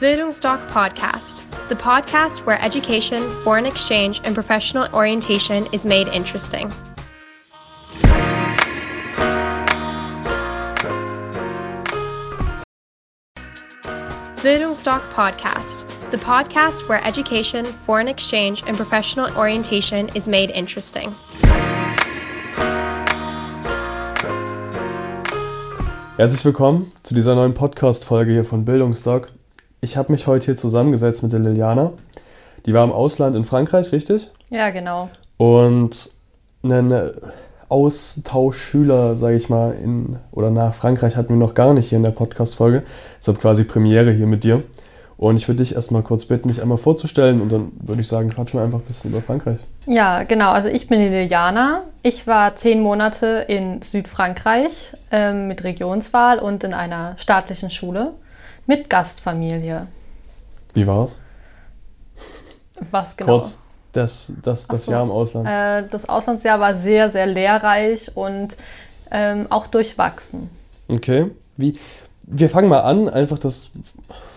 Bildungsdoc Podcast, the podcast where education, foreign exchange, and professional orientation is made interesting. Bildungsdoc Podcast, the podcast where education, foreign exchange, and professional orientation is made interesting. Herzlich willkommen zu dieser neuen Podcast-Folge hier von Bildungsdoc. Ich habe mich heute hier zusammengesetzt mit der Liliana. Die war im Ausland in Frankreich, richtig? Ja, genau. Und einen Austauschschüler, sage ich mal, in oder nach Frankreich hatten wir noch gar nicht hier in der Podcast-Folge. Deshalb quasi Premiere hier mit dir. Und ich würde dich erstmal kurz bitten, dich einmal vorzustellen und dann würde ich sagen, quatschen wir einfach ein bisschen über Frankreich. Ja, genau. Also ich bin die Liliana. Ich war zehn Monate in Südfrankreich ähm, mit Regionswahl und in einer staatlichen Schule mit Gastfamilie. Wie war's? Was genau? Kurz, das, das, das so. Jahr im Ausland. Äh, das Auslandsjahr war sehr, sehr lehrreich und ähm, auch durchwachsen. Okay. Wie, wir fangen mal an, einfach das,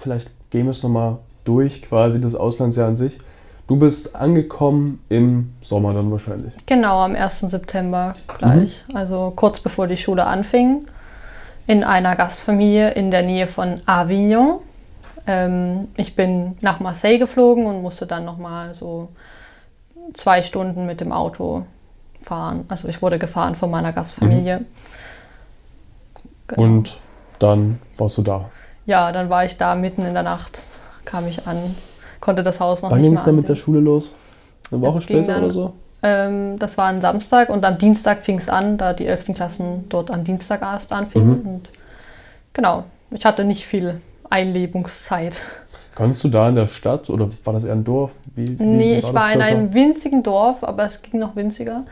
vielleicht gehen wir es nochmal durch, quasi das Auslandsjahr an sich. Du bist angekommen im Sommer dann wahrscheinlich. Genau, am 1. September gleich. Mhm. Also kurz bevor die Schule anfing. In einer Gastfamilie in der Nähe von Avignon. Ähm, ich bin nach Marseille geflogen und musste dann nochmal so zwei Stunden mit dem Auto fahren. Also ich wurde gefahren von meiner Gastfamilie. Mhm. Genau. Und dann warst du da? Ja, dann war ich da mitten in der Nacht, kam ich an, konnte das Haus noch Wann nicht ging es denn mit der Schule los? Eine Woche später dann- oder so? Ähm, das war ein Samstag und am Dienstag fing es an, da die 11. Klassen dort am Dienstag erst anfingen. Mhm. Und genau, ich hatte nicht viel Einlebungszeit. Konntest du da in der Stadt oder war das eher ein Dorf? Wie, wie, Nee, wie ich war in circa? einem winzigen Dorf, aber es ging noch winziger.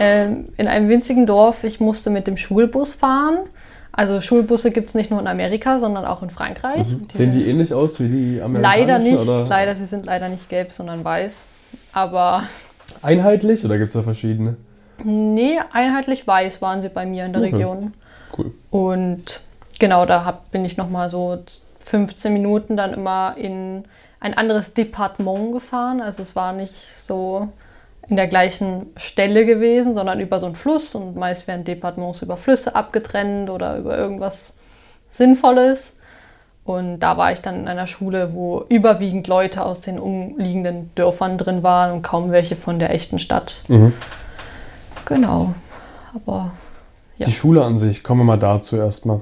Ähm, in einem winzigen Dorf, ich musste mit dem Schulbus fahren. Also Schulbusse gibt es nicht nur in Amerika, sondern auch in Frankreich. Mhm. Die Sehen die ähnlich aus wie die Leider amerikanischen? nicht, Oder leider, sie sind leider nicht gelb, sondern weiß. Aber Einheitlich oder gibt es da verschiedene? nee, einheitlich weiß waren sie bei mir in der Okay. Region. Cool. Und genau, da hab, bin ich nochmal so 15 Minuten dann immer in ein anderes Departement gefahren. Also es war nicht so in der gleichen Stelle gewesen, sondern über so einen Fluss. Und meist werden Departements über Flüsse abgetrennt oder über irgendwas Sinnvolles. Und da war ich dann in einer Schule, wo überwiegend Leute aus den umliegenden Dörfern drin waren und kaum welche von der echten Stadt. Mhm. Genau. Aber Ja. Die Schule an sich, kommen wir mal dazu erstmal.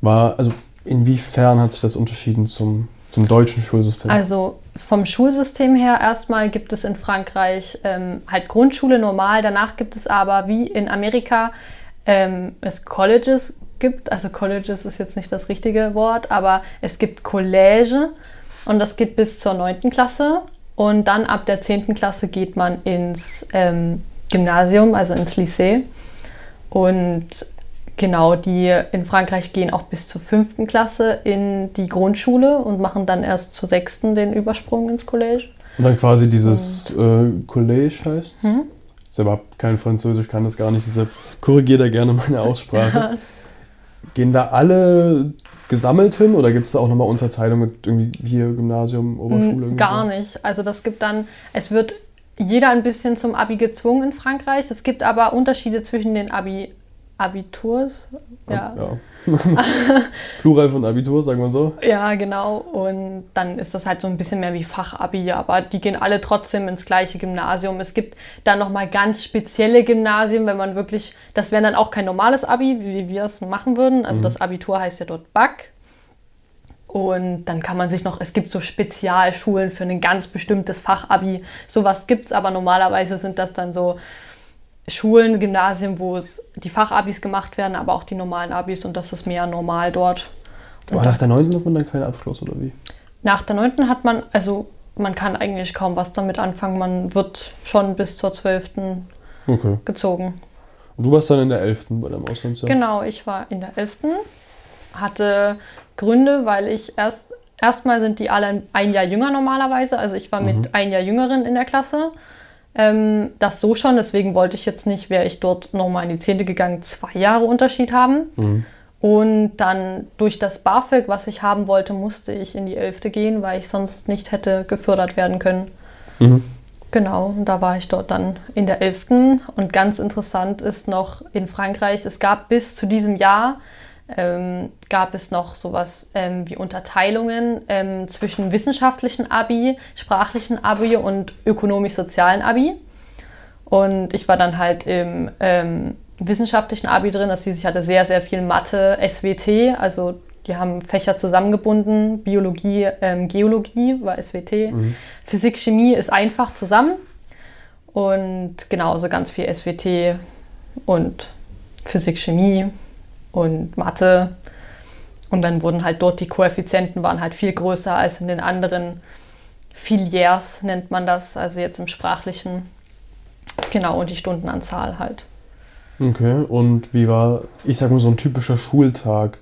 War, also inwiefern hat sich das unterschieden zum, zum deutschen Schulsystem? Also vom Schulsystem her erstmal gibt es in Frankreich ähm, halt Grundschule normal, danach gibt es aber wie in Amerika ähm, es Colleges gibt. Also Colleges ist jetzt nicht das richtige Wort, aber es gibt College und das geht bis zur 9. Klasse und dann ab der 10. Klasse geht man ins ähm, Gymnasium, also ins Lycée. Und genau, die in Frankreich gehen auch bis zur 5. Klasse in die Grundschule und machen dann erst zur 6. den Übersprung ins College. Und dann quasi dieses äh, College heißt. Ich selber habe kein Französisch, kann das gar nicht, deshalb korrigiere da gerne meine Aussprache. Gehen da alle gesammelt hin oder gibt es da auch nochmal Unterteilung mit irgendwie hier Gymnasium, Oberschule? irgendwie Gar so? nicht. Also das gibt dann, es wird jeder ein bisschen zum Abi gezwungen in Frankreich. Es gibt aber Unterschiede zwischen den Abi, Abiturs. Ja. ja. Plural von Abitur, sagen wir so. Ja, genau. Und dann ist das halt so ein bisschen mehr wie Fachabi, aber die gehen alle trotzdem ins gleiche Gymnasium. Es gibt dann nochmal ganz spezielle Gymnasien, wenn man wirklich, das wäre dann auch kein normales Abi, wie wir es machen würden. Also das Abitur heißt ja dort BAC. Und dann kann man sich noch, es gibt so Spezialschulen für ein ganz bestimmtes Fachabi. Sowas gibt es, aber normalerweise sind das dann so Schulen, Gymnasien, wo es die Fachabis gemacht werden, aber auch die normalen Abis und das ist mehr normal dort. Aber nach der 9. hat man dann keinen Abschluss oder wie? Nach der 9. hat man, also man kann eigentlich kaum was damit anfangen. Man wird schon bis zur 12. Okay. gezogen. Und du warst dann in der 11. bei deinem Auslandsjahr? Genau, ich war in der 11. Hatte Gründe, weil ich erst, erstmal sind die alle ein- Jahr jünger normalerweise. Also ich war mit ein Jahr jüngeren in der Klasse. Ähm, das so schon, deswegen wollte ich jetzt nicht, wäre ich dort nochmal in die 10. gegangen, zwei Jahre Unterschied haben. Und dann durch das BAföG, was ich haben wollte, musste ich in die 11. gehen, weil ich sonst nicht hätte gefördert werden können. Mhm. Genau, und da war ich dort dann in der 11. Und ganz interessant ist noch in Frankreich, es gab bis zu diesem Jahr, ähm, gab es noch sowas ähm, wie Unterteilungen ähm, zwischen wissenschaftlichen Abi, sprachlichen Abi und ökonomisch-sozialen Abi. Und ich war dann halt im ähm, wissenschaftlichen Abi drin. Das hieß, ich hatte sehr, sehr viel Mathe, SWT, also die haben Fächer zusammengebunden. Biologie, ähm, Geologie war SWT. Physik, Chemie ist einfach zusammen. Und genauso ganz viel SWT und Physik, Chemie und Mathe. Und dann wurden halt dort die Koeffizienten waren halt viel größer als in den anderen Filières nennt man das, also jetzt im sprachlichen. Genau, und die Stundenanzahl halt. Okay, und wie war, ich sag mal, so ein typischer Schultag?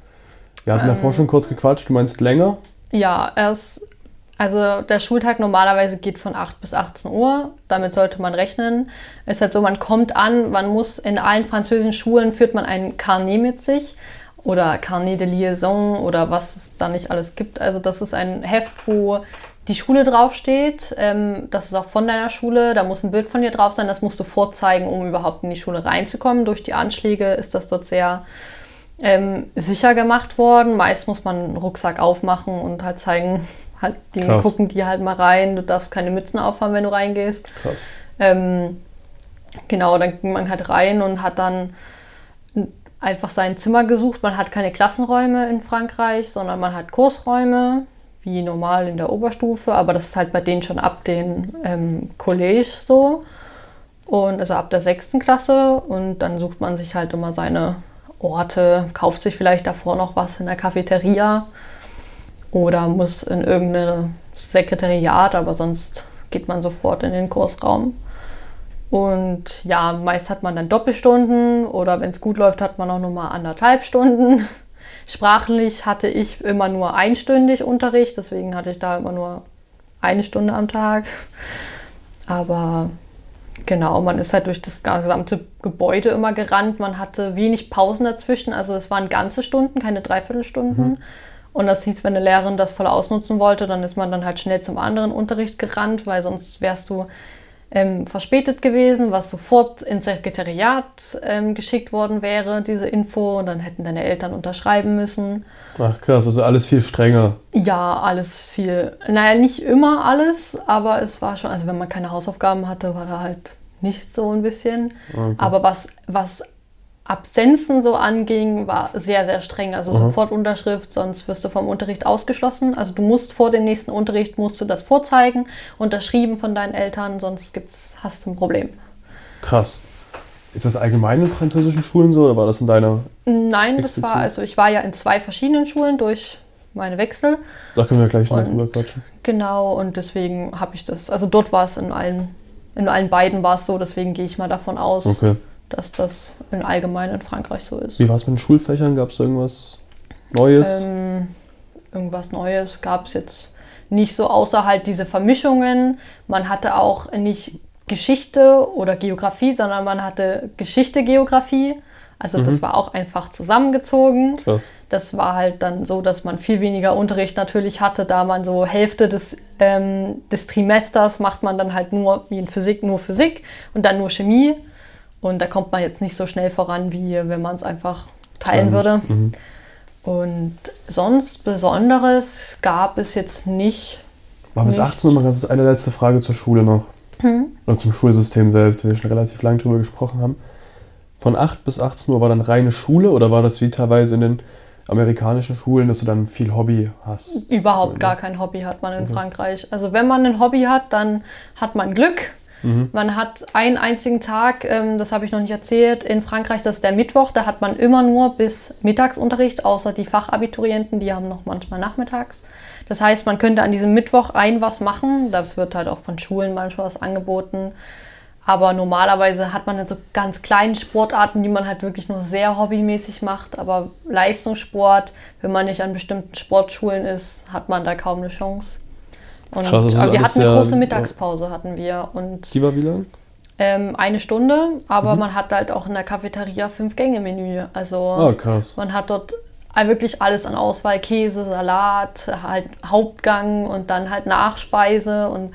Wir hatten davor schon kurz gequatscht, du meinst länger? Ja, erst, also der Schultag normalerweise geht von 8 bis 18 Uhr. Damit sollte man rechnen. Ist halt so, man kommt an, man muss in allen französischen Schulen führt man ein Carnet mit sich oder Carnet de Liaison oder was es da nicht alles gibt. Also das ist ein Heft, wo die Schule draufsteht. Ähm, das ist auch von deiner Schule. Da muss ein Bild von dir drauf sein. Das musst du vorzeigen, um überhaupt in die Schule reinzukommen. Durch die Anschläge ist das dort sehr ähm, sicher gemacht worden. Meist muss man einen Rucksack aufmachen und halt zeigen, halt die Krass. gucken die halt mal rein. Du darfst keine Mützen aufhaben, wenn du reingehst. Krass. Ähm, genau, dann ging man halt rein und hat dann einfach sein Zimmer gesucht. Man hat keine Klassenräume in Frankreich, sondern man hat Kursräume, wie normal in der Oberstufe, aber das ist halt bei denen schon ab dem ähm, College so. Und also ab der sechsten Klasse und dann sucht man sich halt immer seine Orte, kauft sich vielleicht davor noch was in der Cafeteria oder muss in irgendeine Sekretariat, aber sonst geht man sofort in den Kursraum. Und ja, meist hat man dann Doppelstunden oder wenn es gut läuft, hat man auch nochmal anderthalb Stunden. Sprachlich hatte ich immer nur einstündig Unterricht, deswegen hatte ich da immer nur eine Stunde am Tag. Aber genau, man ist halt durch das gesamte Gebäude immer gerannt. Man hatte wenig Pausen dazwischen, also es waren ganze Stunden, keine Dreiviertelstunden. Und das hieß, wenn eine Lehrerin das voll ausnutzen wollte, dann ist man dann halt schnell zum anderen Unterricht gerannt, weil sonst wärst du ähm, verspätet gewesen, was sofort ins Sekretariat ähm, geschickt worden wäre, diese Info. Und dann hätten deine Eltern unterschreiben müssen. Ach krass, also alles viel strenger. Ja, alles viel. Naja, nicht immer alles, aber es war schon, also wenn man keine Hausaufgaben hatte, war da halt nicht so ein bisschen. Okay. Aber was, was Absenzen so anging, war sehr, sehr streng. Also sofort Unterschrift, sonst wirst du vom Unterricht ausgeschlossen. Also du musst vor dem nächsten Unterricht, musst du das vorzeigen, unterschrieben von deinen Eltern, sonst gibt's, hast du ein Problem. Krass. Ist das allgemein in französischen Schulen so oder war das in deiner? Nein, das war, also ich war ja in zwei verschiedenen Schulen durch meine Wechsel. Da können wir gleich noch drüber quatschen. Genau, und deswegen habe ich das, also dort war es in allen, in allen beiden war es so, deswegen gehe ich mal davon aus, Okay. Dass das in allgemein in Frankreich so ist. Wie war es mit den Schulfächern? Gab es irgendwas Neues? Ähm, irgendwas Neues gab es jetzt nicht so, außer halt diese Vermischungen. Man hatte auch nicht Geschichte oder Geografie, sondern man hatte Geschichte, Geografie. Also das war auch einfach zusammengezogen. Krass. Das war halt dann so, dass man viel weniger Unterricht natürlich hatte, da man so Hälfte des, ähm, des Trimesters macht man dann halt nur, wie in Physik, nur Physik und dann nur Chemie. Und da kommt man jetzt nicht so schnell voran, wie wenn man es einfach teilen würde. Mhm. Und sonst Besonderes gab es jetzt nicht. War bis Nichts. 18 Uhr mal ganz eine letzte Frage zur Schule noch. Hm? Oder zum Schulsystem selbst, wie wir schon relativ lang drüber gesprochen haben. Von 8 bis 18 Uhr war dann reine Schule oder war das wie teilweise in den amerikanischen Schulen, dass du dann viel Hobby hast? Überhaupt gar kein Hobby hat man in Frankreich. Also wenn man ein Hobby hat, dann hat man Glück. Man hat einen einzigen Tag, ähm, das habe ich noch nicht erzählt, in Frankreich, das ist der Mittwoch, da hat man immer nur bis Mittagsunterricht, außer die Fachabiturienten, die haben noch manchmal nachmittags. Das heißt, man könnte an diesem Mittwoch ein was machen, das wird halt auch von Schulen manchmal was angeboten. Aber normalerweise hat man dann so ganz kleine Sportarten, die man halt wirklich nur sehr hobbymäßig macht. Aber Leistungssport, wenn man nicht an bestimmten Sportschulen ist, hat man da kaum eine Chance. Und Krass, wir hatten eine sehr- große Mittagspause, hatten wir. Und Die war wie lang? Ähm, eine Stunde, aber man hat halt auch in der Cafeteria fünf Gänge-Menü. Also Oh, krass. man hat dort wirklich alles an Auswahl: Käse, Salat, halt Hauptgang und dann halt Nachspeise und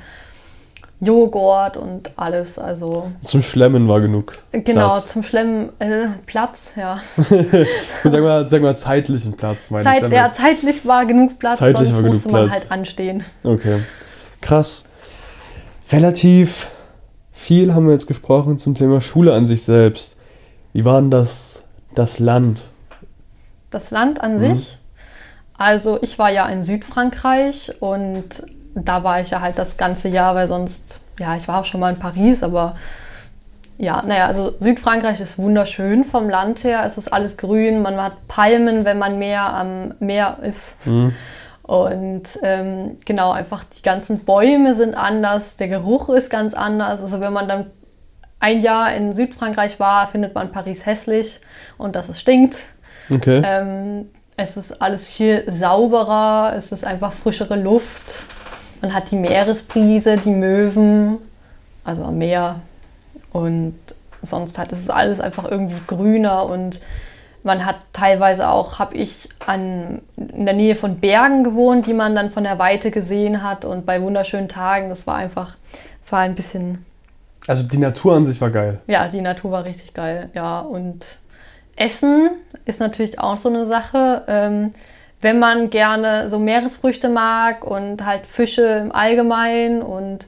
Joghurt und alles. Also Zum Schlemmen war genug. genau, Platz. zum Schlemmen äh, Platz, ja. Sag mal, sag mal zeitlichen Platz, meine ich Zeit, damit. ja. Zeitlich war genug Platz, Zeitlich sonst musste man Platz. halt anstehen. Okay. Krass. Relativ viel haben wir jetzt gesprochen zum Thema Schule an sich selbst. Wie war denn das, das Land? Das Land Mhm. an sich. Also ich war ja in Südfrankreich und da war ich ja halt das ganze Jahr, weil sonst, ja, ich war auch schon mal in Paris, aber ja, naja, also Südfrankreich ist wunderschön vom Land her. Es ist alles grün, man hat Palmen, wenn man mehr am Meer ist. Und ähm, genau, einfach die ganzen Bäume sind anders, der Geruch ist ganz anders. Also wenn man dann ein Jahr in Südfrankreich war, findet man Paris hässlich und dass es stinkt. Okay. Ähm, es ist alles viel sauberer, es ist einfach frischere Luft. Man hat die Meeresbrise, die Möwen, also am Meer. Und sonst hat es alles einfach irgendwie grüner und man hat teilweise auch, habe ich an, in der Nähe von Bergen gewohnt, die man dann von der Weite gesehen hat und bei wunderschönen Tagen, das war einfach, es war ein bisschen Also die Natur an sich war geil. ja, die Natur war richtig geil, ja. Und Essen ist natürlich auch so eine Sache. Ähm, wenn man gerne so Meeresfrüchte mag und halt Fische im Allgemeinen und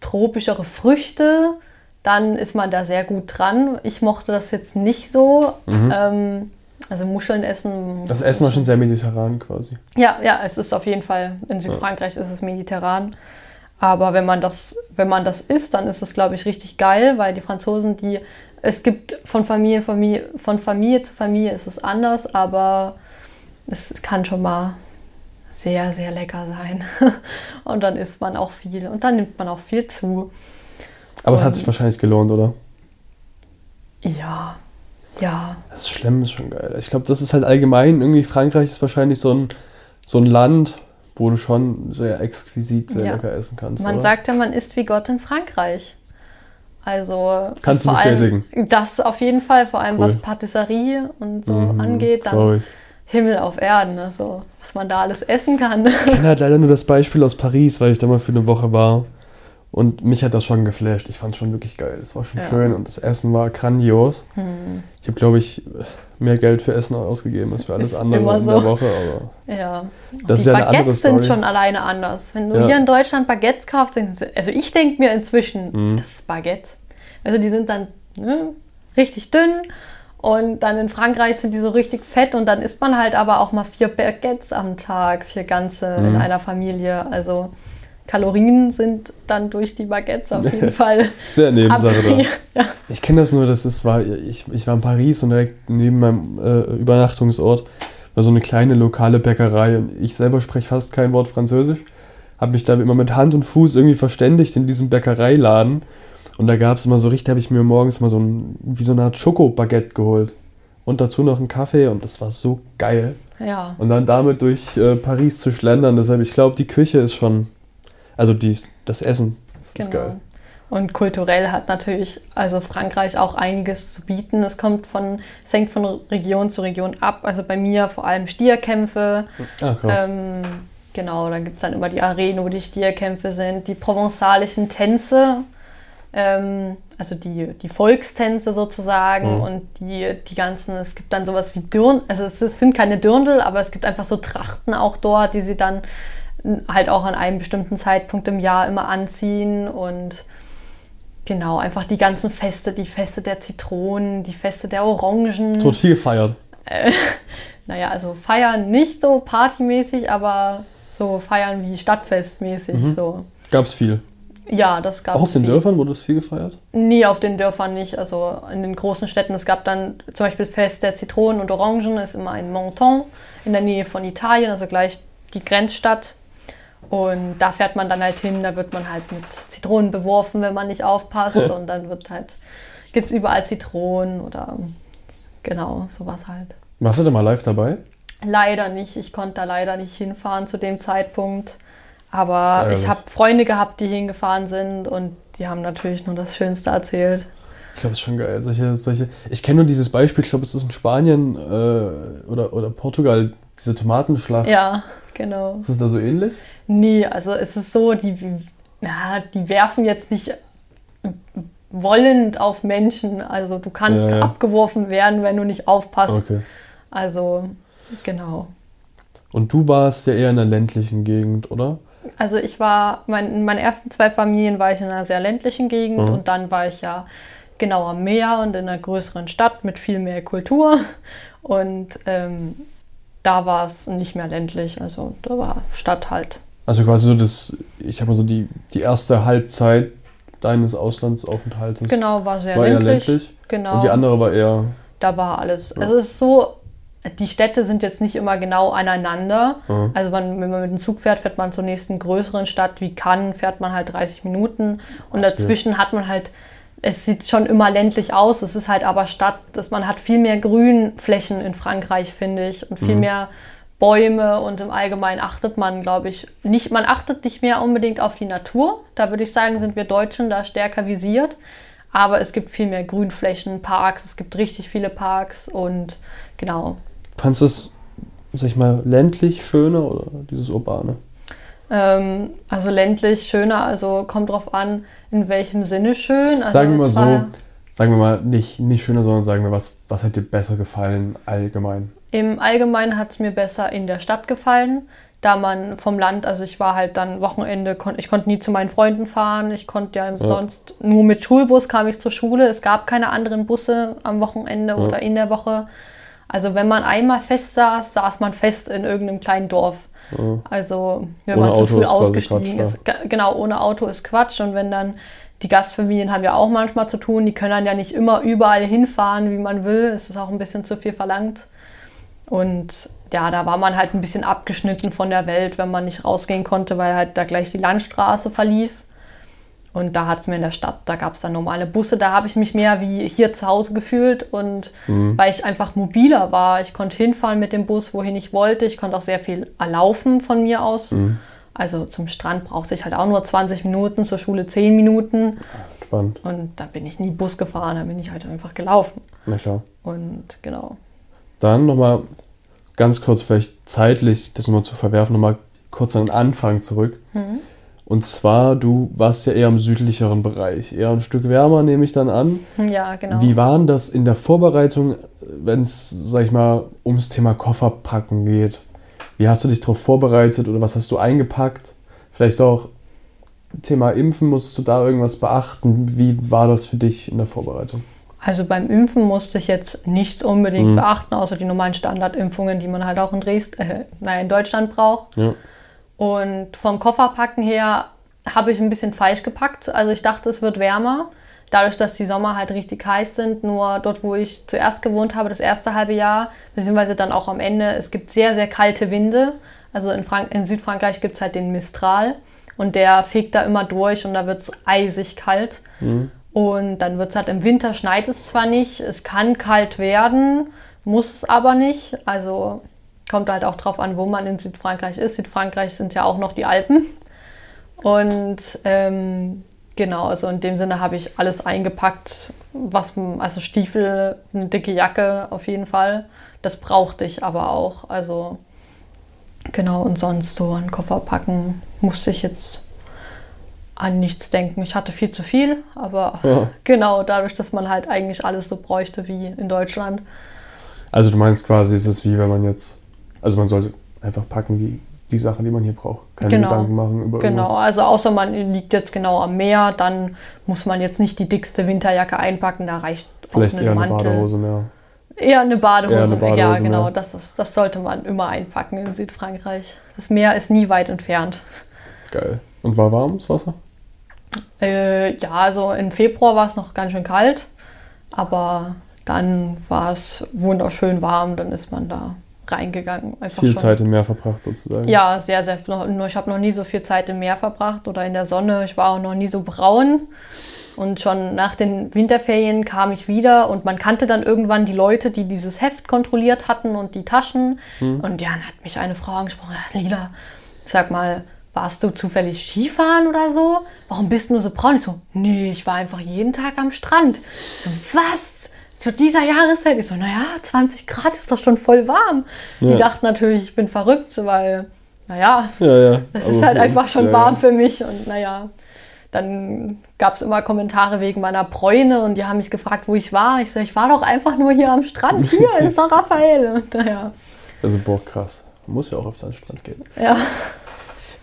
tropischere Früchte, dann ist man da sehr gut dran. Ich mochte das jetzt nicht so. Ähm, also Muscheln essen. Das Essen war schon sehr mediterran quasi. Ja, ja, es ist auf jeden Fall, in Südfrankreich ist es mediterran. Aber wenn man das, wenn man das isst, dann ist es, glaube ich, richtig geil, weil die Franzosen, die, es gibt von Familie, Familie, von Familie zu Familie ist es anders, aber es kann schon mal sehr, sehr lecker sein. Und dann isst man auch viel und dann nimmt man auch viel zu. Aber es hat Und- sich wahrscheinlich gelohnt, oder? Ja, ja, Das Schlemmen ist schon geil. Ich glaube, das ist halt allgemein, irgendwie Frankreich ist wahrscheinlich so ein, so ein Land, wo du schon sehr exquisit sehr Ja. lecker essen kannst. Man oder? sagt ja, man isst wie Gott in Frankreich. Also Kannst du allem bestätigen. Das auf jeden Fall, vor allem Cool. was Patisserie und so Mhm, angeht, dann ich. Himmel auf Erden, ne? so, was man da alles essen kann. Ich kenne halt leider nur das Beispiel aus Paris, weil ich da mal für eine Woche war. Und mich hat das schon geflasht. Ich fand es schon wirklich geil. Es war schon Ja. schön und das Essen war grandios. Hm, Ich habe, glaube ich, mehr Geld für Essen ausgegeben als für alles Ist andere in so. der Woche. Aber ja. das ist die ja eine andere Baguettes sind schon alleine anders. Wenn du Ja. hier in Deutschland Baguettes kaufst, also ich denke mir inzwischen, Mhm. das ist Baguette. Also die sind dann ne, richtig dünn und dann in Frankreich sind die so richtig fett und dann isst man halt aber auch mal vier Baguettes am Tag, vier ganze in Mhm. einer Familie. Also Kalorien sind dann durch die Baguettes auf jeden Fall Sehr Nebensache da. ja. Ich kenne das nur, das ist, war, ich, ich war in Paris und direkt neben meinem äh, Übernachtungsort war so eine kleine lokale Bäckerei und ich selber spreche fast kein Wort Französisch. Habe mich da immer mit Hand und Fuß irgendwie verständigt in diesem Bäckereiladen. Und da gab es immer so richtig, habe ich mir morgens mal so ein, wie so eine Art Schokobaguette geholt. Und dazu noch einen Kaffee und das war so geil. ja. Und dann damit durch äh, Paris zu schlendern, deshalb, ich glaube, die Küche ist schon, also dies, das Essen, das ist Genau. geil. Und kulturell hat natürlich also Frankreich auch einiges zu bieten. Es kommt von, es hängt von Region zu Region ab. Also bei mir vor allem Stierkämpfe. Ah, krass. Ähm, genau, dann gibt es dann immer die Arenen, wo die Stierkämpfe sind, die provenzalischen Tänze, also die, die Volkstänze sozusagen Mhm. und die, die ganzen, es gibt dann sowas wie Dirndl, also es, es sind keine Dirndl, aber es gibt einfach so Trachten auch dort, die sie dann halt auch an einem bestimmten Zeitpunkt im Jahr immer anziehen und genau, einfach die ganzen Feste, die Feste der Zitronen, die Feste der Orangen. Wird viel gefeiert. Naja, also feiern nicht so partymäßig, aber so feiern wie Stadtfestmäßig. Mhm. So. Gab es viel. Ja, das gab Auch auf den viel. Dörfern wurde es viel gefeiert? Nie auf den Dörfern nicht, also in den großen Städten. Es gab dann zum Beispiel Fest der Zitronen und Orangen, ist immer in Menton in der Nähe von Italien, also gleich die Grenzstadt. Und da fährt man dann halt hin, da wird man halt mit Zitronen beworfen, wenn man nicht aufpasst. und dann wird halt, gibt es überall Zitronen oder genau, sowas halt. Warst du da mal live dabei? Leider nicht. Ich konnte da leider nicht hinfahren zu dem Zeitpunkt. Aber ärgerlich. ich habe Freunde gehabt, die hingefahren sind und die haben natürlich nur das Schönste erzählt. Ich glaube, es ist schon geil. Solche, solche, ich kenne nur dieses Beispiel, ich glaube, es ist in Spanien äh, oder, oder Portugal, diese Tomatenschlacht. Ja, genau. Ist es da so ähnlich? Nee, also es ist so, die, ja, die werfen jetzt nicht wollend auf Menschen. Also du kannst Ja, ja. abgeworfen werden, wenn du nicht aufpasst. Okay. Also, genau. Und du warst ja eher in der ländlichen Gegend, oder? Also ich war, mein, in meinen ersten zwei Familien war ich in einer sehr ländlichen Gegend Mhm. und dann war ich ja genau am Meer und in einer größeren Stadt mit viel mehr Kultur. Und ähm, da war es nicht mehr ländlich, also da war Stadt halt. Also quasi so das, ich habe mal so die, die erste Halbzeit deines Auslandsaufenthalts Genau, war sehr war eher ländlich. ländlich. Genau. Und die andere war eher, Da war alles. Also es ist so, die Städte sind jetzt nicht immer genau aneinander. Ja. Also wenn, wenn man mit dem Zug fährt, fährt man zur nächsten größeren Stadt wie Cannes, fährt man halt 30 Minuten. Und Das dazwischen hat man halt, es sieht schon immer ländlich aus, es ist halt aber Stadt, dass man hat viel mehr Grünflächen in Frankreich, finde ich, und viel Mhm. mehr Bäume und im Allgemeinen achtet man, glaube ich, nicht, man achtet nicht mehr unbedingt auf die Natur. Da würde ich sagen, sind wir Deutschen da stärker visiert. Aber es gibt viel mehr Grünflächen, Parks, es gibt richtig viele Parks und genau. Fandst du es, sag ich mal, ländlich schöner oder dieses urbane? Ähm, also ländlich schöner, also kommt drauf an, in welchem Sinne schön. Also sagen wir mal so, sagen wir mal nicht, nicht schöner, sondern sagen wir, was, was hat dir besser gefallen allgemein? Im Allgemeinen hat es mir besser in der Stadt gefallen, da man vom Land, also ich war halt dann Wochenende, kon ich konnte nie zu meinen Freunden fahren, ich konnte ja, sonst nur mit Schulbus kam ich zur Schule, es gab keine anderen Busse am Wochenende oder in der Woche. Also wenn man einmal fest saß, saß man fest in irgendeinem kleinen Dorf. Also wenn Ohne man zu Auto früh ist quasi ausgestiegen Quatsch, ist. Ge- Genau, ohne Auto ist Quatsch. Und wenn dann, die Gastfamilien haben ja auch manchmal zu tun, die können dann ja nicht immer überall hinfahren, wie man will. Es ist auch ein bisschen zu viel verlangt. Und ja, da war man halt ein bisschen abgeschnitten von der Welt, wenn man nicht rausgehen konnte, weil halt da gleich die Landstraße verlief. Und da hat es mir in der Stadt, da gab es dann normale Busse, da habe ich mich mehr wie hier zu Hause gefühlt und weil ich einfach mobiler war. Ich konnte hinfahren mit dem Bus, wohin ich wollte. Ich konnte auch sehr viel erlaufen von mir aus. Also zum Strand brauchte ich halt auch nur 20 Minuten, zur Schule 10 Minuten. Spannend. Und da bin ich nie Bus gefahren, da bin ich halt einfach gelaufen. Na klar. Und genau. Dann nochmal ganz kurz, vielleicht zeitlich, das nochmal zu verwerfen, nochmal kurz an den Anfang zurück. Und zwar, du warst ja eher im südlicheren Bereich, eher ein Stück wärmer, nehme ich dann an. Ja, genau. Wie war denn das in der Vorbereitung, wenn es, sag ich mal, ums Thema Kofferpacken geht? Wie hast du dich darauf vorbereitet oder was hast du eingepackt? Vielleicht auch Thema Impfen, musstest du da irgendwas beachten? Wie war das für dich in der Vorbereitung? Also beim Impfen musste ich jetzt nichts unbedingt Mhm. beachten, außer die normalen Standardimpfungen, die man halt auch in Dresden, äh, naja, in Deutschland braucht. Ja. Und vom Kofferpacken her habe ich ein bisschen falsch gepackt. Also ich dachte, es wird wärmer. Dadurch, dass die Sommer halt richtig heiß sind, nur dort, wo ich zuerst gewohnt habe, das erste halbe Jahr, beziehungsweise dann auch am Ende, es gibt sehr, sehr kalte Winde. Also in, Frank in Südfrankreich gibt es halt den Mistral und der fegt da immer durch und da wird es eisig kalt. Und dann wird es halt im Winter schneit es zwar nicht, es kann kalt werden, muss es aber nicht. Also kommt halt auch drauf an, wo man in Südfrankreich ist. Südfrankreich sind ja auch noch die Alpen. Und ähm, genau, also in dem Sinne habe ich alles eingepackt, was, also Stiefel, eine dicke Jacke auf jeden Fall. Das brauchte ich aber auch. Also genau, und sonst so an Koffer packen musste ich jetzt an nichts denken. Ich hatte viel zu viel, aber Ja. genau, dadurch, dass man halt eigentlich alles so bräuchte wie in Deutschland. Also du meinst quasi, es ist wie wenn man jetzt, also man sollte einfach packen die, die Sachen, die man hier braucht. Keine Genau. Gedanken machen über Genau, irgendwas. also außer man liegt jetzt genau am Meer, dann muss man jetzt nicht die dickste Winterjacke einpacken, da reicht Vielleicht auch eher ein eine Mantel. Badehose mehr. Eher eine Badehose, Eher eine ja Badehose, genau, ja. das, ist, das sollte man immer einpacken in Südfrankreich. Das Meer ist nie weit entfernt. Geil. Und war warm das Wasser? Äh, ja, also im Februar war es noch ganz schön kalt, aber dann war es wunderschön warm, dann ist man da reingegangen. Einfach Viel schon. Zeit im Meer verbracht sozusagen. Ja, sehr, sehr. Nur ich habe noch nie so viel Zeit im Meer verbracht oder in der Sonne. Ich war auch noch nie so braun. Und schon nach den Winterferien kam ich wieder und man kannte dann irgendwann die Leute, die dieses Heft kontrolliert hatten und die Taschen. Und ja, dann hat mich eine Frau angesprochen, "Ach, Lila, sag mal, warst du zufällig Skifahren oder so? Warum bist du nur so braun? Ich so, nee, ich war einfach jeden Tag am Strand. Ich so, was? Zu dieser Jahreszeit? Ich so, naja, 20 Grad ist doch schon voll warm. Ja. Die dachten natürlich, ich bin verrückt, weil, naja, Ja, ja. das Aber ist halt für uns, einfach schon warm für mich. Und naja, dann gab es immer Kommentare wegen meiner Bräune und die haben mich gefragt, wo ich war. Ich so, ich war doch einfach nur hier am Strand, hier in San Rafael. Und naja, Also, boah, krass. Man muss ja auch auf den Strand gehen. ja.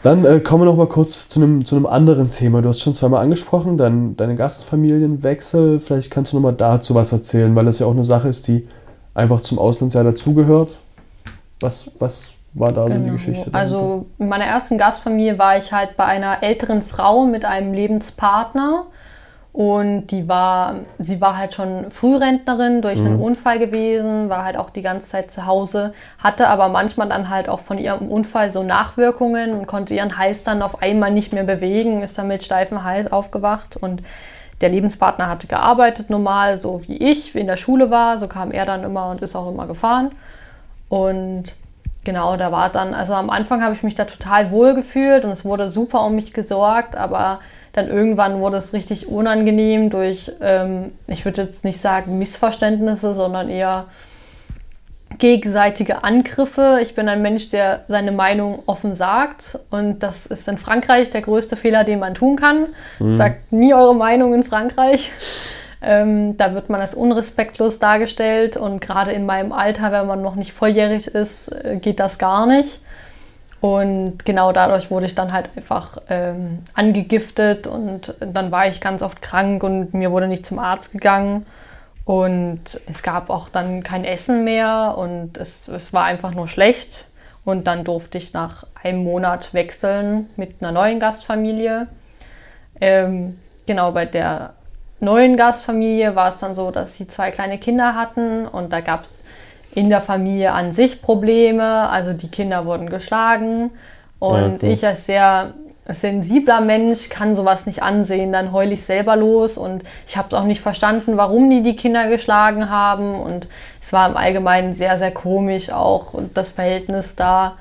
Dann äh, kommen wir noch mal kurz zu einem, zu einem anderen Thema. Du hast schon zweimal angesprochen, dein, deine Gastfamilienwechsel. Vielleicht kannst du noch mal dazu was erzählen, weil das ja auch eine Sache ist, die einfach zum Auslandsjahr dazugehört. Was, was war da so die Genau. Geschichte? dahinter? Also in meiner ersten Gastfamilie war ich halt bei einer älteren Frau mit einem Lebenspartner. Und die war, sie war halt schon Frührentnerin durch einen Unfall gewesen, war halt auch die ganze Zeit zu Hause, hatte aber manchmal dann halt auch von ihrem Unfall so Nachwirkungen und konnte ihren Hals dann auf einmal nicht mehr bewegen, ist dann mit steifem Hals aufgewacht und der Lebenspartner hatte gearbeitet normal, so wie ich, wie in der Schule war, so kam er dann immer und ist auch immer gefahren. Und genau, da war dann, also am Anfang habe ich mich da total wohl gefühlt und es wurde super um mich gesorgt, aber dann irgendwann wurde es richtig unangenehm durch, ähm, ich würde jetzt nicht sagen Missverständnisse, sondern eher gegenseitige Angriffe. Ich bin ein Mensch, der seine Meinung offen sagt und das ist in Frankreich der größte Fehler, den man tun kann. Sagt nie eure Meinung in Frankreich. Ähm, da wird man als unrespektlos dargestellt und gerade in meinem Alter, wenn man noch nicht volljährig ist, äh, geht das gar nicht. Und genau dadurch wurde ich dann halt einfach ähm, angegiftet und dann war ich ganz oft krank und mir wurde nicht zum Arzt gegangen. Und es gab auch dann kein Essen mehr und es, es war einfach nur schlecht. Und dann durfte ich nach einem Monat wechseln mit einer neuen Gastfamilie. Ähm, genau, bei der neuen Gastfamilie war es dann so, dass sie zwei kleine Kinder hatten und da gab es in der Familie an sich Probleme. Also die Kinder wurden geschlagen und Ja, ich als sehr sensibler Mensch kann sowas nicht ansehen. Dann heule ich selber los und ich habe auch nicht verstanden, warum die die Kinder geschlagen haben und es war im Allgemeinen sehr, sehr komisch auch und das Verhältnis da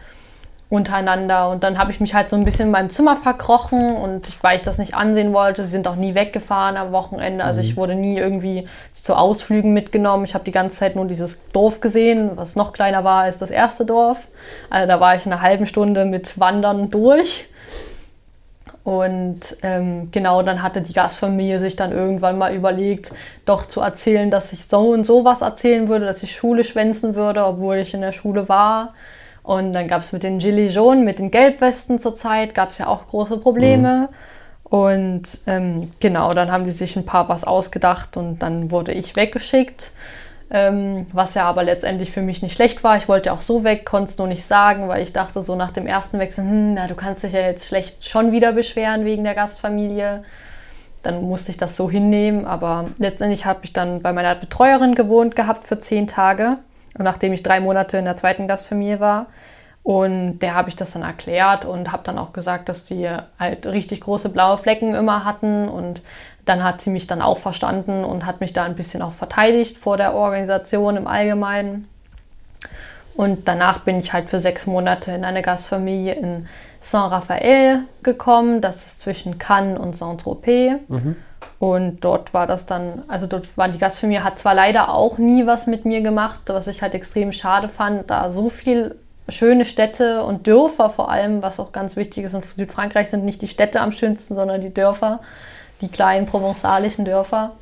untereinander. Und dann habe ich mich halt so ein bisschen in meinem Zimmer verkrochen und ich, weil ich das nicht ansehen wollte, sie sind auch nie weggefahren am Wochenende. Also ich wurde nie irgendwie zu Ausflügen mitgenommen. Ich habe die ganze Zeit nur dieses Dorf gesehen, was noch kleiner war als das erste Dorf. Also da war ich in einer halben Stunde mit Wandern durch. Und ähm, genau, dann hatte die Gastfamilie sich dann irgendwann mal überlegt, doch zu erzählen, dass ich so und so was erzählen würde, dass ich Schule schwänzen würde, obwohl ich in der Schule war. Und dann gab es mit den Gilets jaunes, mit den Gelbwesten zur Zeit, gab es ja auch große Probleme. Und ähm, genau, dann haben die sich ein paar was ausgedacht und dann wurde ich weggeschickt. Ähm, was ja aber letztendlich für mich nicht schlecht war. Ich wollte auch so weg, konnte es nur nicht sagen, weil ich dachte so nach dem ersten Wechsel, hm, na, du kannst dich ja jetzt schlecht schon wieder beschweren wegen der Gastfamilie. Dann musste ich das so hinnehmen, aber letztendlich habe ich dann bei meiner Betreuerin gewohnt gehabt für zehn Tage, nachdem ich drei Monate in der zweiten Gastfamilie war. Und der habe ich das dann erklärt und habe dann auch gesagt, dass die halt richtig große blaue Flecken immer hatten. Und dann hat sie mich dann auch verstanden und hat mich da ein bisschen auch verteidigt vor der Organisation im Allgemeinen. Und danach bin ich halt für sechs Monate in eine Gastfamilie in Saint-Raphael gekommen. Das ist zwischen Cannes und Saint-Tropez. Und dort war das dann, also dort war die Gastfamilie, hat zwar leider auch nie was mit mir gemacht, was ich halt extrem schade fand, da so viel schöne Städte und Dörfer vor allem, was auch ganz wichtig ist. In Südfrankreich sind nicht die Städte am schönsten, sondern die Dörfer, die kleinen provenzalischen Dörfer.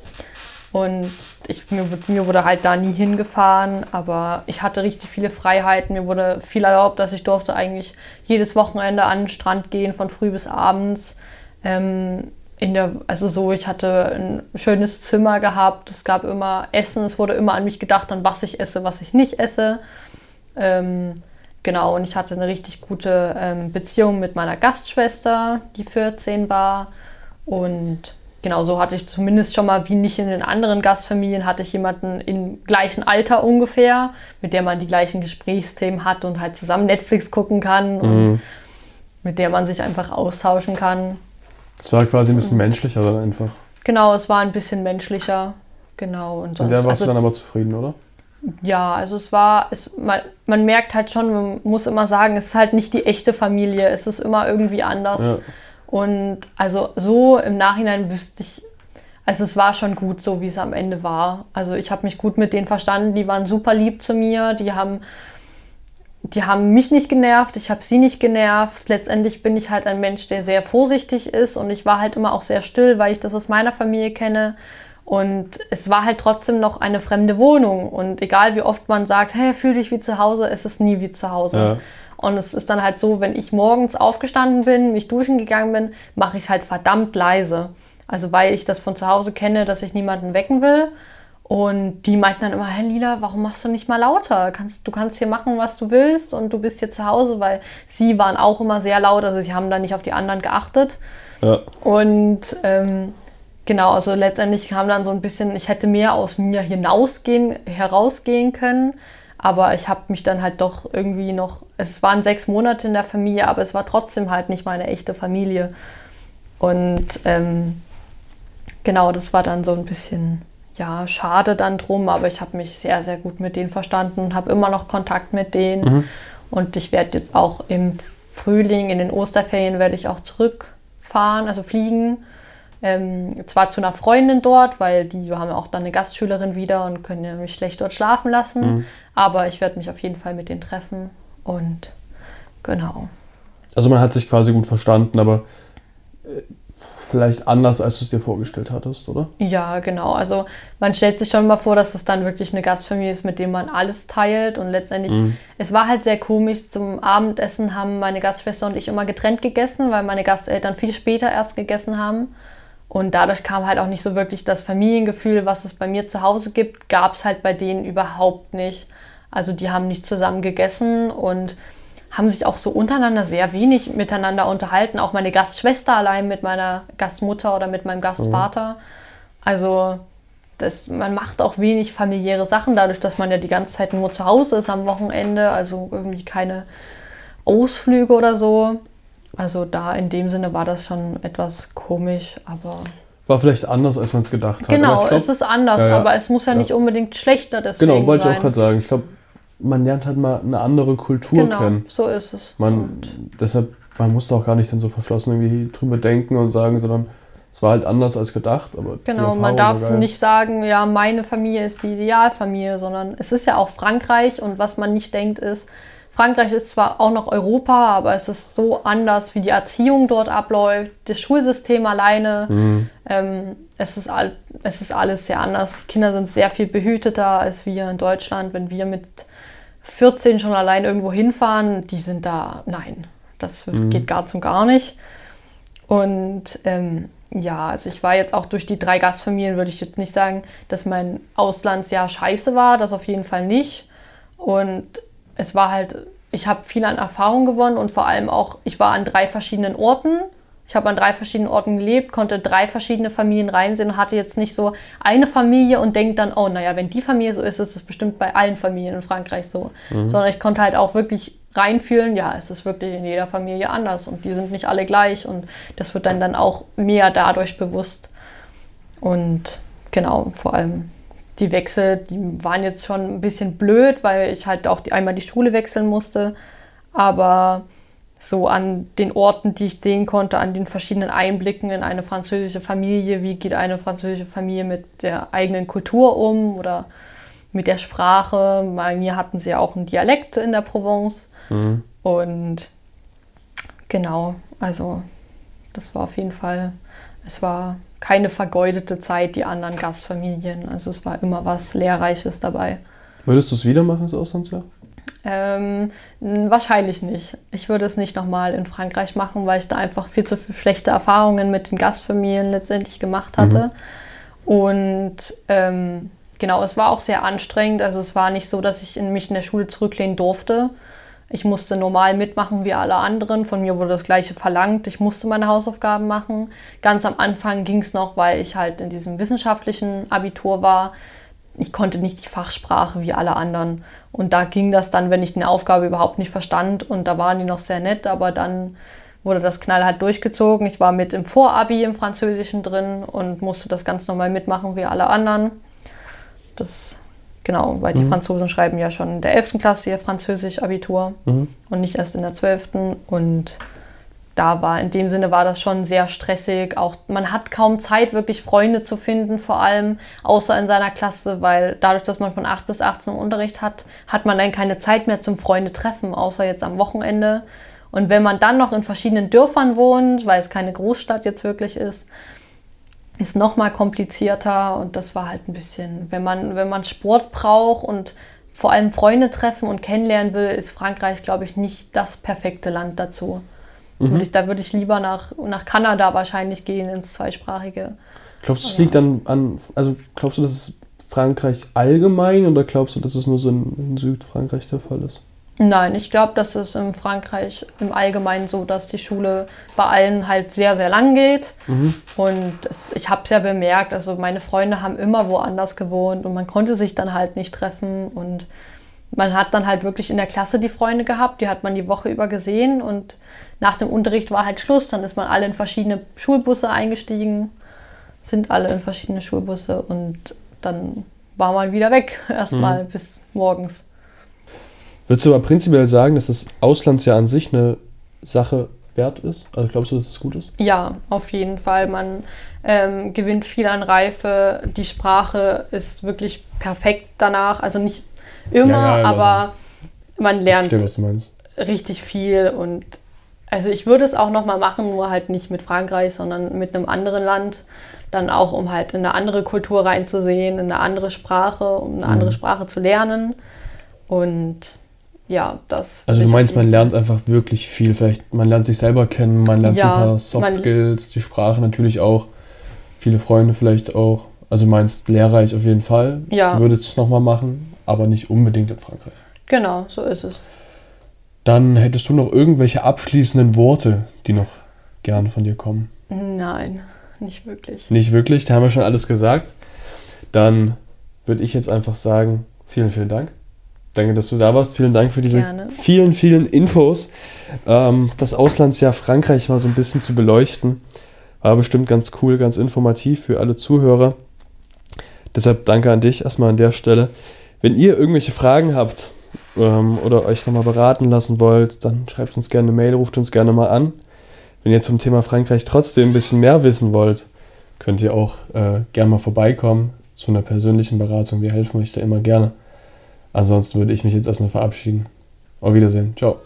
Und ich, mir, wurde- mir wurde halt da nie hingefahren, aber ich hatte richtig viele Freiheiten. Mir wurde viel erlaubt, dass ich durfte eigentlich jedes Wochenende an den Strand gehen, von früh bis abends. Ähm, in der, also so, ich hatte ein schönes Zimmer gehabt, es gab immer Essen, es wurde immer an mich gedacht, an was ich esse, was ich nicht esse. Ähm, genau, und ich hatte eine richtig gute ähm, Beziehung mit meiner Gastschwester, die 14 war. Und genau so hatte ich zumindest schon mal, wie nicht in den anderen Gastfamilien, hatte ich jemanden im gleichen Alter ungefähr, mit der man die gleichen Gesprächsthemen hat und halt zusammen Netflix gucken kann und mit der man sich einfach austauschen kann. Es war quasi ein bisschen menschlicher dann einfach. Genau, es war ein bisschen menschlicher. Genau. Und Und sonst, der warst also, du dann aber zufrieden, oder? Ja, also es war, es, man, man merkt halt schon, man muss immer sagen, es ist halt nicht die echte Familie, es ist immer irgendwie anders. Ja. Und also so im Nachhinein wüsste ich, also es war schon gut, so wie es am Ende war. Also ich habe mich gut mit denen verstanden, die waren super lieb zu mir, die haben, die haben mich nicht genervt, ich habe sie nicht genervt. Letztendlich bin ich halt ein Mensch, der sehr vorsichtig ist und ich war halt immer auch sehr still, weil ich das aus meiner Familie kenne. Und es war halt trotzdem noch eine fremde Wohnung. Und egal wie oft man sagt, hey, fühl dich wie zu Hause, es ist nie wie zu Hause. Ja. Und es ist dann halt so, wenn ich morgens aufgestanden bin, mich duschen gegangen bin, mache ich halt verdammt leise. Also weil ich das von zu Hause kenne, dass ich niemanden wecken will. Und die meinten dann immer, hey Lila, warum machst du nicht mal lauter? Kannst, du kannst hier machen, was du willst und du bist hier zu Hause, weil sie waren auch immer sehr laut, also sie haben da nicht auf die anderen geachtet. Ja. Und ähm, genau, also letztendlich kam dann so ein bisschen, ich hätte mehr aus mir hinausgehen, herausgehen können. Aber ich habe mich dann halt doch irgendwie noch, es waren sechs Monate in der Familie, aber es war trotzdem halt nicht meine echte Familie. Und ähm, genau, das war dann so ein bisschen, ja, schade dann drum, aber ich habe mich sehr, sehr gut mit denen verstanden, habe immer noch Kontakt mit denen. Und ich werde jetzt auch im Frühling, in den Osterferien, werde ich auch zurückfahren, also fliegen. Ähm, zwar zu einer Freundin dort, weil die haben ja auch dann eine Gastschülerin wieder und können ja mich schlecht dort schlafen lassen. Aber ich werde mich auf jeden Fall mit denen treffen. Und genau. Also man hat sich quasi gut verstanden, aber äh, vielleicht anders, als du es dir vorgestellt hattest, oder? Ja, genau. Also man stellt sich schon mal vor, dass es dann wirklich eine Gastfamilie ist, mit dem man alles teilt. Und letztendlich, es war halt sehr komisch. Zum Abendessen haben meine Gastschwester und ich immer getrennt gegessen, weil meine Gasteltern viel später erst gegessen haben. Und dadurch kam halt auch nicht so wirklich das Familiengefühl, was es bei mir zu Hause gibt, gab es halt bei denen überhaupt nicht. Also die haben nicht zusammen gegessen und haben sich auch so untereinander sehr wenig miteinander unterhalten. Auch meine Gastschwester allein mit meiner Gastmutter oder mit meinem Gastvater. Also das, man macht auch wenig familiäre Sachen, dadurch, dass man ja die ganze Zeit nur zu Hause ist am Wochenende. Also irgendwie keine Ausflüge oder so. Also da in dem Sinne war das schon etwas komisch, aber War vielleicht anders, als man es gedacht hat. Genau, glaub, es ist anders, Ja, ja. aber es muss ja, Ja. nicht unbedingt schlechter deswegen Genau, wollte ich auch gerade sagen. Ich glaube, man lernt halt mal eine andere Kultur Genau, kennen. so ist es. Man, Und deshalb, man musste auch gar nicht dann so verschlossen irgendwie drüber denken und sagen, sondern es war halt anders als gedacht. Aber Genau, man darf nicht sagen, ja, meine Familie ist die Idealfamilie, sondern es ist ja auch Frankreich und was man nicht denkt ist, Frankreich ist zwar auch noch Europa, aber es ist so anders, wie die Erziehung dort abläuft, das Schulsystem alleine. Mhm. Ähm, es, ist all, es ist alles sehr anders. Kinder sind sehr viel behüteter als wir in Deutschland. Wenn wir mit 14 schon allein irgendwo hinfahren, die sind da, nein, das geht gar zum gar nicht. Und ähm, ja, also ich war jetzt auch durch die drei Gastfamilien, würde ich jetzt nicht sagen, dass mein Auslandsjahr scheiße war, das auf jeden Fall nicht. Und es war halt, ich habe viel an Erfahrung gewonnen und vor allem auch, ich war an drei verschiedenen Orten. Ich habe an drei verschiedenen Orten gelebt, konnte drei verschiedene Familien reinsehen und hatte jetzt nicht so eine Familie und denkt dann, oh, naja, wenn die Familie so ist, ist es bestimmt bei allen Familien in Frankreich so. Sondern ich konnte halt auch wirklich reinfühlen, ja, es ist wirklich in jeder Familie anders und die sind nicht alle gleich und das wird dann dann auch mehr dadurch bewusst. Und genau, vor allem die Wechsel, die waren jetzt schon ein bisschen blöd, weil ich halt auch die, einmal die Schule wechseln musste. Aber so an den Orten, die ich sehen konnte, an den verschiedenen Einblicken in eine französische Familie, wie geht eine französische Familie mit der eigenen Kultur um oder mit der Sprache. Bei mir hatten sie ja auch einen Dialekt in der Provence. Und genau, also das war auf jeden Fall, es war keine vergeudete Zeit, die anderen Gastfamilien. Also es war immer was Lehrreiches dabei. Würdest du es wieder machen, das Auslandsjahr? Ähm, wahrscheinlich nicht. Ich würde es nicht nochmal in Frankreich machen, weil ich da einfach viel zu viel schlechte Erfahrungen mit den Gastfamilien letztendlich gemacht hatte. Und ähm, genau, es war auch sehr anstrengend. Also es war nicht so, dass ich in mich in der Schule zurücklehnen durfte. Ich musste normal mitmachen wie alle anderen. Von mir wurde das Gleiche verlangt. Ich musste meine Hausaufgaben machen. Ganz am Anfang ging es noch, weil ich halt in diesem wissenschaftlichen Abitur war. Ich konnte nicht die Fachsprache wie alle anderen. Und da ging das dann, wenn ich eine Aufgabe überhaupt nicht verstand. Und da waren die noch sehr nett, aber dann wurde das knallhart durchgezogen. Ich war mit im Vorabi im Französischen drin und musste das ganz normal mitmachen wie alle anderen. Das Genau, weil die Franzosen schreiben ja schon in der 11. Klasse ihr Französisch-Abitur Mhm. und nicht erst in der 12. Und da war, in dem Sinne war das schon sehr stressig. Auch man hat kaum Zeit, wirklich Freunde zu finden, vor allem außer in seiner Klasse, weil dadurch, dass man von 8 bis 18 Uhr Unterricht hat, hat man dann keine Zeit mehr zum Freunde treffen, außer jetzt am Wochenende. Und wenn man dann noch in verschiedenen Dörfern wohnt, weil es keine Großstadt jetzt wirklich ist, ist noch mal komplizierter und das war halt ein bisschen, wenn man, wenn man Sport braucht und vor allem Freunde treffen und kennenlernen will, ist Frankreich, glaube ich, nicht das perfekte Land dazu. Würde ich, da würde ich lieber nach, nach Kanada wahrscheinlich gehen, ins Zweisprachige. Glaubst du, es liegt dann an, also glaubst du, dass es Frankreich allgemein oder glaubst du, dass es nur so in, in Südfrankreich der Fall ist? Nein, ich glaube, das ist in Frankreich im Allgemeinen so, dass die Schule bei allen halt sehr, sehr lang geht. Und es, ich habe es ja bemerkt, also meine Freunde haben immer woanders gewohnt und man konnte sich dann halt nicht treffen. Und man hat dann halt wirklich in der Klasse die Freunde gehabt, die hat man die Woche über gesehen und nach dem Unterricht war halt Schluss. Dann ist man alle in verschiedene Schulbusse eingestiegen, sind alle in verschiedene Schulbusse und dann war man wieder weg, erstmal bis morgens. Würdest du aber prinzipiell sagen, dass das Auslandsjahr an sich eine Sache wert ist? Also glaubst du, dass es gut ist? Ja, auf jeden Fall. Man ähm, gewinnt viel an Reife. Die Sprache ist wirklich perfekt danach. Also nicht immer, Ja, ja, aber man Ich lernt verstehe, richtig viel. Und also ich würde es auch nochmal machen, nur halt nicht mit Frankreich, sondern mit einem anderen Land. Dann auch, um halt in eine andere Kultur reinzusehen, in eine andere Sprache, um eine Mhm. andere Sprache zu lernen. Und ja, das. Also du meinst, man lernt einfach wirklich viel. Vielleicht, man lernt sich selber kennen, man lernt so Ja, ein paar Soft Skills, die Sprache natürlich auch, viele Freunde vielleicht auch. Also meinst lehrreich auf jeden Fall. Ja. Du würdest es nochmal machen, aber nicht unbedingt in Frankreich. Genau, so ist es. Dann hättest du noch irgendwelche abschließenden Worte, die noch gern von dir kommen. Nein, nicht wirklich. Nicht wirklich, da haben wir schon alles gesagt. Dann würde ich jetzt einfach sagen, vielen, vielen Dank. Danke, dass du da warst. Vielen Dank für diese Gerne. vielen, vielen Infos. Ähm, das Auslandsjahr Frankreich mal so ein bisschen zu beleuchten. War bestimmt ganz cool, ganz informativ für alle Zuhörer. Deshalb danke an dich erstmal an der Stelle. Wenn ihr irgendwelche Fragen habt ähm, oder euch nochmal beraten lassen wollt, dann schreibt uns gerne eine Mail, ruft uns gerne mal an. Wenn ihr zum Thema Frankreich trotzdem ein bisschen mehr wissen wollt, könnt ihr auch äh, gerne mal vorbeikommen zu einer persönlichen Beratung. Wir helfen euch da immer gerne. Ansonsten würde ich mich jetzt erstmal verabschieden. Auf Wiedersehen. Ciao.